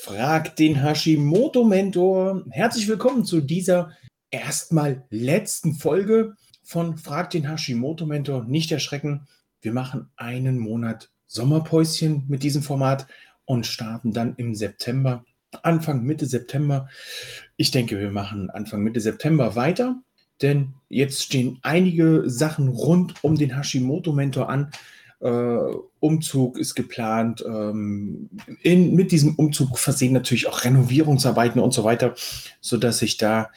Frag den Hashimoto-Mentor. Herzlich willkommen zu dieser erstmal letzten Folge von Frag den Hashimoto-Mentor. Nicht erschrecken, wir machen einen Monat Sommerpäuschen mit diesem Format und starten dann im September, Anfang, Mitte September. Ich denke, wir machen Anfang, Mitte September weiter, denn jetzt stehen einige Sachen rund um den Hashimoto-Mentor an. Äh, Umzug ist geplant. Ähm, in, mit diesem Umzug versehen natürlich auch Renovierungsarbeiten und so weiter, sodass ich da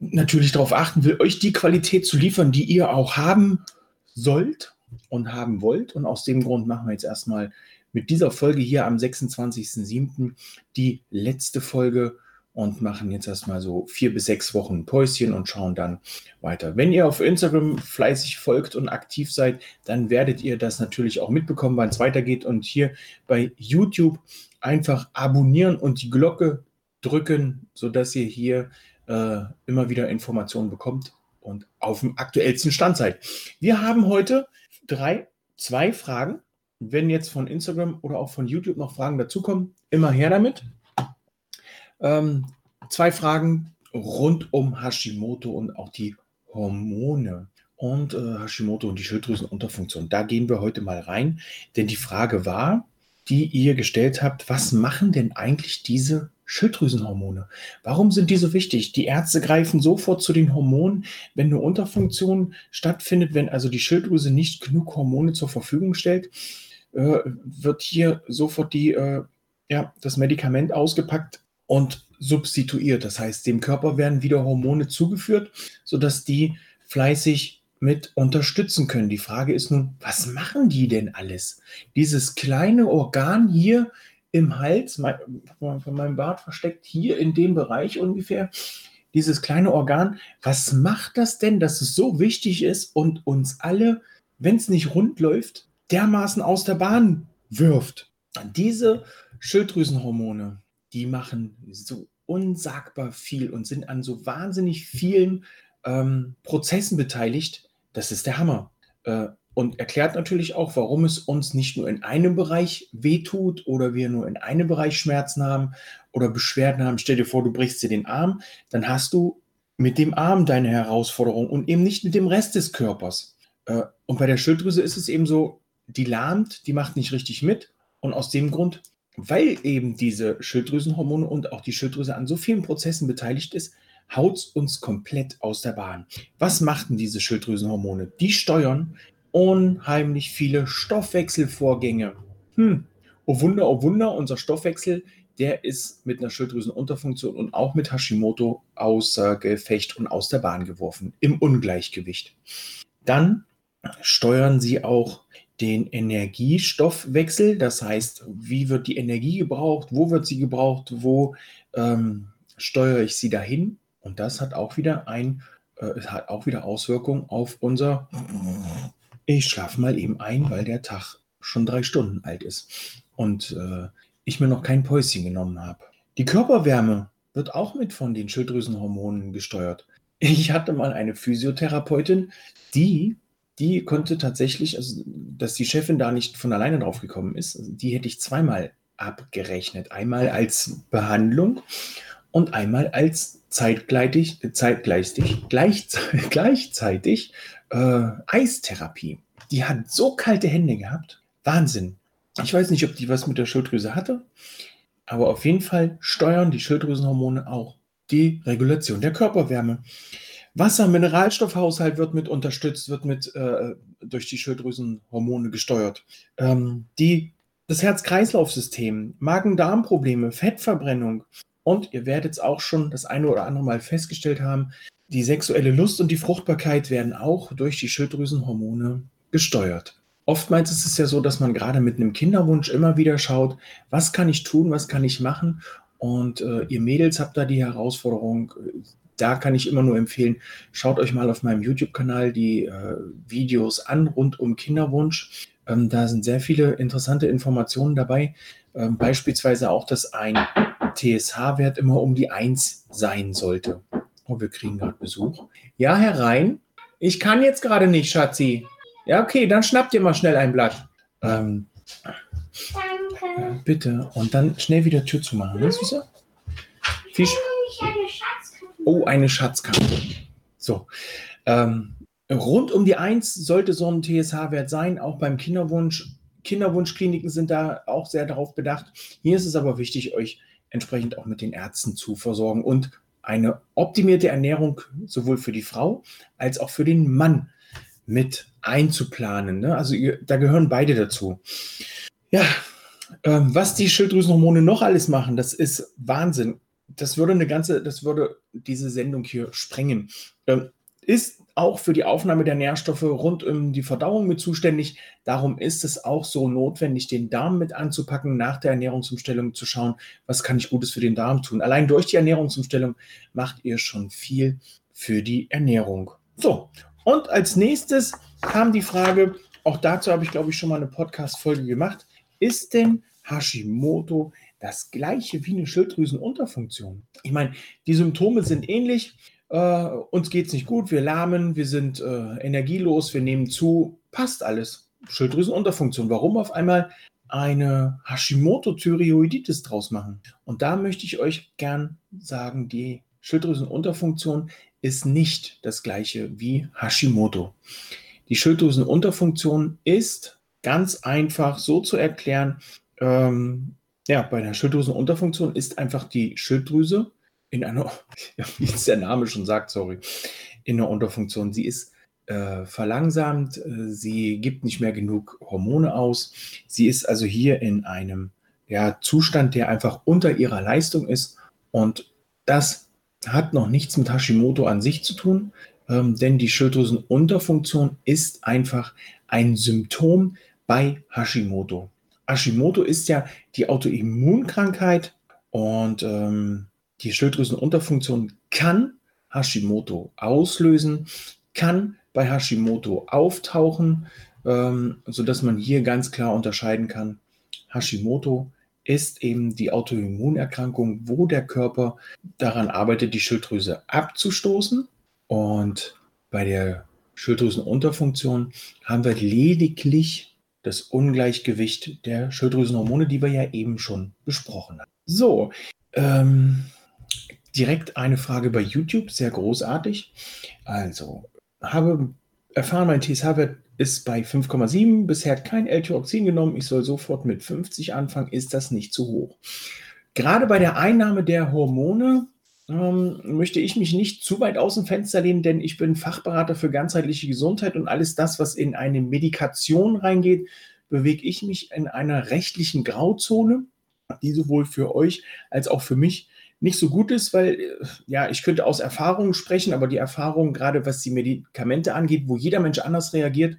natürlich darauf achten will, euch die Qualität zu liefern, die ihr auch haben sollt und haben wollt. Und aus dem Grund machen wir jetzt erstmal mit dieser Folge hier am 26.07. die letzte Folge und machen jetzt erstmal so vier bis sechs Wochen Päuschen und schauen dann weiter. Wenn ihr auf Instagram fleißig folgt und aktiv seid, dann werdet ihr das natürlich auch mitbekommen, wann es weitergeht. Und hier bei YouTube einfach abonnieren und die Glocke drücken, sodass ihr hier äh, immer wieder Informationen bekommt und auf dem aktuellsten Stand seid. Wir haben heute drei, zwei Fragen. Wenn jetzt von Instagram oder auch von YouTube noch Fragen dazukommen, immer her damit. Ähm, zwei Fragen rund um Hashimoto und auch die Hormone und äh, Hashimoto und die Schilddrüsenunterfunktion. Da gehen wir heute mal rein, denn die Frage war, die ihr gestellt habt, was machen denn eigentlich diese Schilddrüsenhormone? Warum sind die so wichtig? Die Ärzte greifen sofort zu den Hormonen, wenn eine Unterfunktion stattfindet, wenn also die Schilddrüse nicht genug Hormone zur Verfügung stellt, äh, wird hier sofort die, äh, ja, das Medikament ausgepackt und substituiert. Das heißt, dem Körper werden wieder Hormone zugeführt, sodass die fleißig mit unterstützen können. Die Frage ist nun, was machen die denn alles? Dieses kleine Organ hier im Hals, von meinem Bart versteckt, hier in dem Bereich ungefähr, dieses kleine Organ, was macht das denn, dass es so wichtig ist und uns alle, wenn es nicht rund läuft, dermaßen aus der Bahn wirft? Diese Schilddrüsenhormone, die machen so unsagbar viel und sind an so wahnsinnig vielen ähm, Prozessen beteiligt. Das ist der Hammer. Äh, und erklärt natürlich auch, warum es uns nicht nur in einem Bereich wehtut oder wir nur in einem Bereich Schmerzen haben oder Beschwerden haben. Stell dir vor, du brichst dir den Arm, dann hast du mit dem Arm deine Herausforderung und eben nicht mit dem Rest des Körpers. Äh, und bei der Schilddrüse ist es eben so, die lahmt, die macht nicht richtig mit. Und aus dem Grund weil eben diese Schilddrüsenhormone und auch die Schilddrüse an so vielen Prozessen beteiligt ist, haut es uns komplett aus der Bahn. Was machten diese Schilddrüsenhormone? Die steuern unheimlich viele Stoffwechselvorgänge. Hm. Oh Wunder, oh Wunder, unser Stoffwechsel, der ist mit einer Schilddrüsenunterfunktion und auch mit Hashimoto außer Gefecht und aus der Bahn geworfen, im Ungleichgewicht. Dann steuern sie auch den Energiestoffwechsel, das heißt, wie wird die Energie gebraucht, wo wird sie gebraucht, wo ähm, steuere ich sie dahin und das hat auch wieder ein äh, hat auch wieder Auswirkungen auf unser ich schlafe mal eben ein, weil der Tag schon drei Stunden alt ist und äh, ich mir noch kein Päuschen genommen habe. Die Körperwärme wird auch mit von den Schilddrüsenhormonen gesteuert. Ich hatte mal eine Physiotherapeutin, die die konnte tatsächlich, also dass die Chefin da nicht von alleine drauf gekommen ist, also die hätte ich zweimal abgerechnet. Einmal als Behandlung und einmal als zeitgleitig, zeitgleichzeitig, gleichzeitig, gleichzeitig äh, Eistherapie. Die hat so kalte Hände gehabt. Wahnsinn. Ich weiß nicht, ob die was mit der Schilddrüse hatte, aber auf jeden Fall steuern die Schilddrüsenhormone auch die Regulation der Körperwärme. Wasser-Mineralstoffhaushalt wird mit unterstützt, wird mit äh, durch die Schilddrüsenhormone gesteuert. Ähm, die, das Herz-Kreislauf-System, Magen-Darm-Probleme, Fettverbrennung und ihr werdet es auch schon das eine oder andere Mal festgestellt haben, die sexuelle Lust und die Fruchtbarkeit werden auch durch die Schilddrüsenhormone gesteuert. Oftmals ist es ja so, dass man gerade mit einem Kinderwunsch immer wieder schaut, was kann ich tun, was kann ich machen. Und äh, ihr Mädels habt da die Herausforderung, da kann ich immer nur empfehlen, schaut euch mal auf meinem YouTube-Kanal die äh, Videos an rund um Kinderwunsch. Ähm, da sind sehr viele interessante Informationen dabei. Ähm, beispielsweise auch, dass ein TSH-Wert immer um die 1 sein sollte. Oh, wir kriegen gerade Besuch. Ja, herein. Ich kann jetzt gerade nicht, Schatzi. Ja, okay, dann schnappt ihr mal schnell ein Blatt. Ähm, Danke. Bitte. Und dann schnell wieder Tür zu machen, ne, Süße? Fisch. Oh, eine Schatzkarte. So. Ähm, rund um die 1 sollte so ein TSH-Wert sein, auch beim Kinderwunsch. Kinderwunschkliniken sind da auch sehr darauf bedacht. Hier ist es aber wichtig, euch entsprechend auch mit den Ärzten zu versorgen und eine optimierte Ernährung sowohl für die Frau als auch für den Mann mit einzuplanen. Ne? Also ihr, da gehören beide dazu. Ja, ähm, was die Schilddrüsenhormone noch alles machen, das ist Wahnsinn. Das würde eine ganze, das würde diese Sendung hier sprengen. Ähm, ist auch für die Aufnahme der Nährstoffe rund um die Verdauung mit zuständig. Darum ist es auch so notwendig, den Darm mit anzupacken, nach der Ernährungsumstellung zu schauen, was kann ich Gutes für den Darm tun. Allein durch die Ernährungsumstellung macht ihr schon viel für die Ernährung. So, und als nächstes kam die Frage, auch dazu habe ich, glaube ich, schon mal eine Podcast-Folge gemacht. Ist denn Hashimoto das gleiche wie eine Schilddrüsenunterfunktion? Ich meine, die Symptome sind ähnlich. Äh, uns geht es nicht gut, wir lahmen, wir sind äh, energielos, wir nehmen zu, passt alles. Schilddrüsenunterfunktion. Warum auf einmal eine Hashimoto-Thyreoiditis draus machen? Und da möchte ich euch gern sagen, die Schilddrüsenunterfunktion ist nicht das gleiche wie Hashimoto. Die Schilddrüsenunterfunktion ist ganz einfach so zu erklären. Ähm, ja, bei der Schilddrüsenunterfunktion ist einfach die Schilddrüse in einer, wie es der Name schon sagt, sorry, in einer Unterfunktion. Sie ist äh, verlangsamt, äh, sie gibt nicht mehr genug Hormone aus. Sie ist also hier in einem ja, Zustand, der einfach unter ihrer Leistung ist. Und das hat noch nichts mit Hashimoto an sich zu tun, ähm, denn die Schilddrüsenunterfunktion ist einfach ein Symptom bei Hashimoto. Hashimoto ist ja die Autoimmunkrankheit und ähm, die Schilddrüsenunterfunktion kann Hashimoto auslösen, kann bei Hashimoto auftauchen, ähm, sodass man hier ganz klar unterscheiden kann. Hashimoto ist eben die Autoimmunerkrankung, wo der Körper daran arbeitet, die Schilddrüse abzustoßen. Und bei der Schilddrüsenunterfunktion haben wir lediglich das Ungleichgewicht der Schilddrüsenhormone, die wir ja eben schon besprochen haben. So, ähm, direkt eine Frage bei YouTube, sehr großartig. Also, habe erfahren, mein TSH-Wert ist bei 5,7, bisher kein L-Tyroxin genommen, ich soll sofort mit 50 anfangen, ist das nicht zu hoch. Gerade bei der Einnahme der Hormone ähm, möchte ich mich nicht zu weit aus dem Fenster lehnen, denn ich bin Fachberater für ganzheitliche Gesundheit und alles das, was in eine Medikation reingeht, bewege ich mich in einer rechtlichen Grauzone, die sowohl für euch als auch für mich nicht so gut ist, weil äh, ja, ich könnte aus Erfahrung sprechen, aber die Erfahrung, gerade was die Medikamente angeht, wo jeder Mensch anders reagiert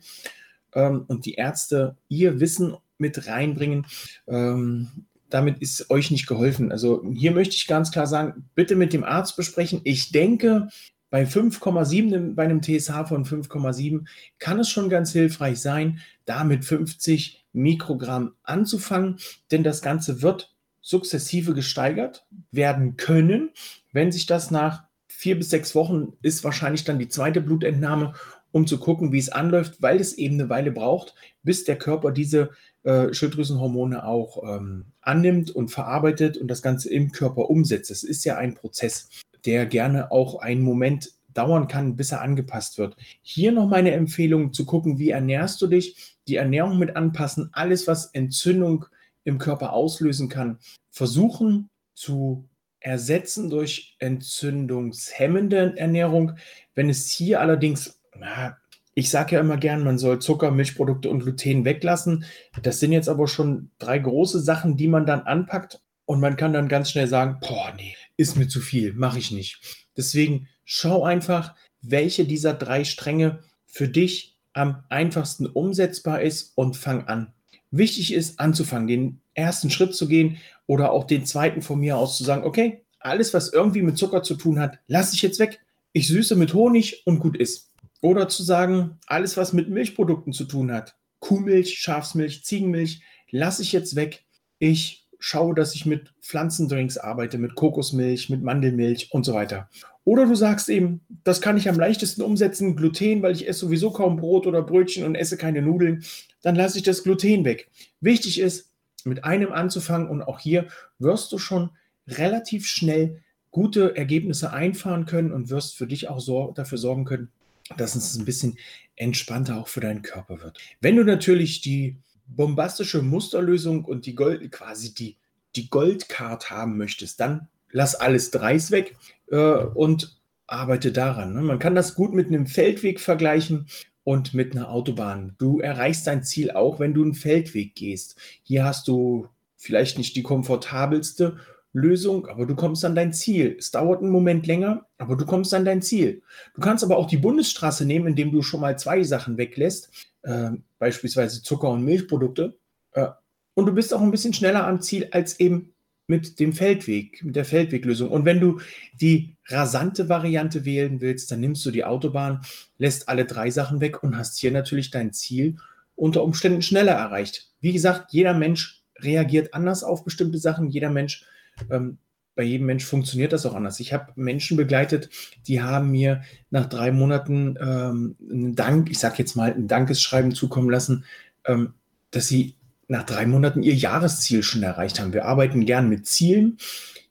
ähm, und die Ärzte ihr Wissen mit reinbringen, ähm, damit ist euch nicht geholfen. Also hier möchte ich ganz klar sagen, bitte mit dem Arzt besprechen. Ich denke, bei 5,7, bei einem TSH von 5,7 kann es schon ganz hilfreich sein, da mit 50 Mikrogramm anzufangen, denn das Ganze wird sukzessive gesteigert werden können. Wenn sich das nach vier bis sechs Wochen ist, wahrscheinlich dann die zweite Blutentnahme, um zu gucken, wie es anläuft, weil es eben eine Weile braucht, bis der Körper diese äh, Schilddrüsenhormone auch ähm, annimmt und verarbeitet und das Ganze im Körper umsetzt. Es ist ja ein Prozess, der gerne auch einen Moment dauern kann, bis er angepasst wird. Hier noch meine Empfehlung zu gucken, wie ernährst du dich, die Ernährung mit anpassen, alles, was Entzündung im Körper auslösen kann, versuchen zu ersetzen durch entzündungshemmende Ernährung. Wenn es hier allerdings, na, ich sage ja immer gern, man soll Zucker, Milchprodukte und Gluten weglassen. Das sind jetzt aber schon drei große Sachen, die man dann anpackt und man kann dann ganz schnell sagen, boah, nee, ist mir zu viel, mache ich nicht. Deswegen schau einfach, welche dieser drei Stränge für dich am einfachsten umsetzbar ist und fang an. Wichtig ist anzufangen, den ersten Schritt zu gehen oder auch den zweiten von mir aus zu sagen, okay, alles, was irgendwie mit Zucker zu tun hat, lasse ich jetzt weg. Ich süße mit Honig und gut ist. Oder zu sagen, alles, was mit Milchprodukten zu tun hat, Kuhmilch, Schafsmilch, Ziegenmilch, lasse ich jetzt weg. Ich schaue, dass ich mit Pflanzendrinks arbeite, mit Kokosmilch, mit Mandelmilch und so weiter. Oder du sagst eben, das kann ich am leichtesten umsetzen, Gluten, weil ich esse sowieso kaum Brot oder Brötchen und esse keine Nudeln, dann lasse ich das Gluten weg. Wichtig ist, mit einem anzufangen und auch hier wirst du schon relativ schnell gute Ergebnisse einfahren können und wirst für dich auch so, dafür sorgen können, dass es ein bisschen entspannter auch für deinen Körper wird. Wenn du natürlich die bombastische Musterlösung und die Gold, quasi die, die Goldcard haben möchtest, dann lass alles Dreis weg äh, und arbeite daran. Ne? Man kann das gut mit einem Feldweg vergleichen und mit einer Autobahn. Du erreichst dein Ziel auch, wenn du einen Feldweg gehst. Hier hast du vielleicht nicht die komfortabelste Lösung, aber du kommst an dein Ziel. Es dauert einen Moment länger, aber du kommst an dein Ziel. Du kannst aber auch die Bundesstraße nehmen, indem du schon mal zwei Sachen weglässt, äh, beispielsweise Zucker und Milchprodukte. Äh, und du bist auch ein bisschen schneller am Ziel als eben mit dem Feldweg, mit der Feldweglösung. Und wenn du die rasante Variante wählen willst, dann nimmst du die Autobahn, lässt alle drei Sachen weg und hast hier natürlich dein Ziel unter Umständen schneller erreicht. Wie gesagt, jeder Mensch reagiert anders auf bestimmte Sachen. Jeder Mensch, ähm, bei jedem Mensch funktioniert das auch anders. Ich habe Menschen begleitet, die haben mir nach drei Monaten ähm, einen Dank, ich sage jetzt mal ein Dankesschreiben zukommen lassen, ähm, dass sie nach drei Monaten ihr Jahresziel schon erreicht haben. Wir arbeiten gern mit Zielen,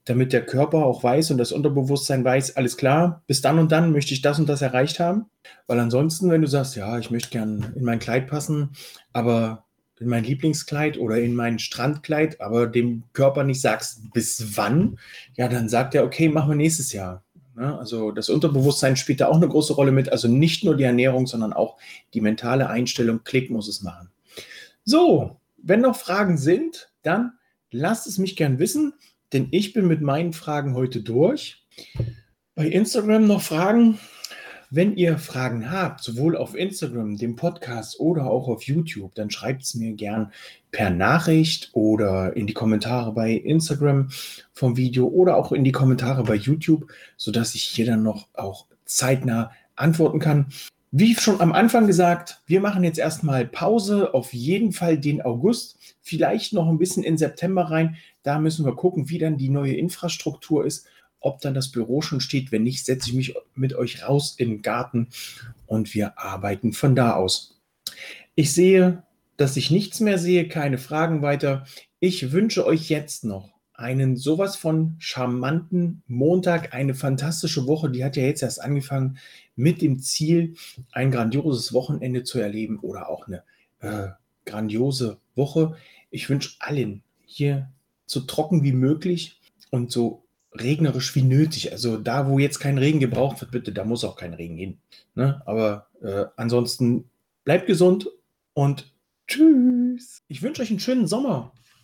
damit der Körper auch weiß und das Unterbewusstsein weiß, alles klar, bis dann und dann möchte ich das und das erreicht haben. Weil ansonsten, wenn du sagst, ja, ich möchte gern in mein Kleid passen, aber in mein Lieblingskleid oder in mein Strandkleid, aber dem Körper nicht sagst, bis wann, ja, dann sagt er, okay, machen wir nächstes Jahr. Also das Unterbewusstsein spielt da auch eine große Rolle mit. Also nicht nur die Ernährung, sondern auch die mentale Einstellung. Klick muss es machen. So, wenn noch Fragen sind, dann lasst es mich gern wissen, denn ich bin mit meinen Fragen heute durch. Bei Instagram noch Fragen? Wenn ihr Fragen habt, sowohl auf Instagram, dem Podcast oder auch auf YouTube, dann schreibt es mir gern per Nachricht oder in die Kommentare bei Instagram vom Video oder auch in die Kommentare bei YouTube, sodass ich hier dann noch auch zeitnah antworten kann. Wie schon am Anfang gesagt, wir machen jetzt erstmal Pause, auf jeden Fall den August, vielleicht noch ein bisschen in September rein. Da müssen wir gucken, wie dann die neue Infrastruktur ist, ob dann das Büro schon steht. Wenn nicht, setze ich mich mit euch raus in den Garten und wir arbeiten von da aus. Ich sehe, dass ich nichts mehr sehe, keine Fragen weiter. Ich wünsche euch jetzt noch einen sowas von charmanten Montag, eine fantastische Woche. Die hat ja jetzt erst angefangen mit dem Ziel, ein grandioses Wochenende zu erleben oder auch eine äh, grandiose Woche. Ich wünsche allen hier so trocken wie möglich und so regnerisch wie nötig. Also da, wo jetzt kein Regen gebraucht wird, bitte, da muss auch kein Regen hin. Ne? Aber äh, ansonsten bleibt gesund und tschüss. Ich wünsche euch einen schönen Sommer.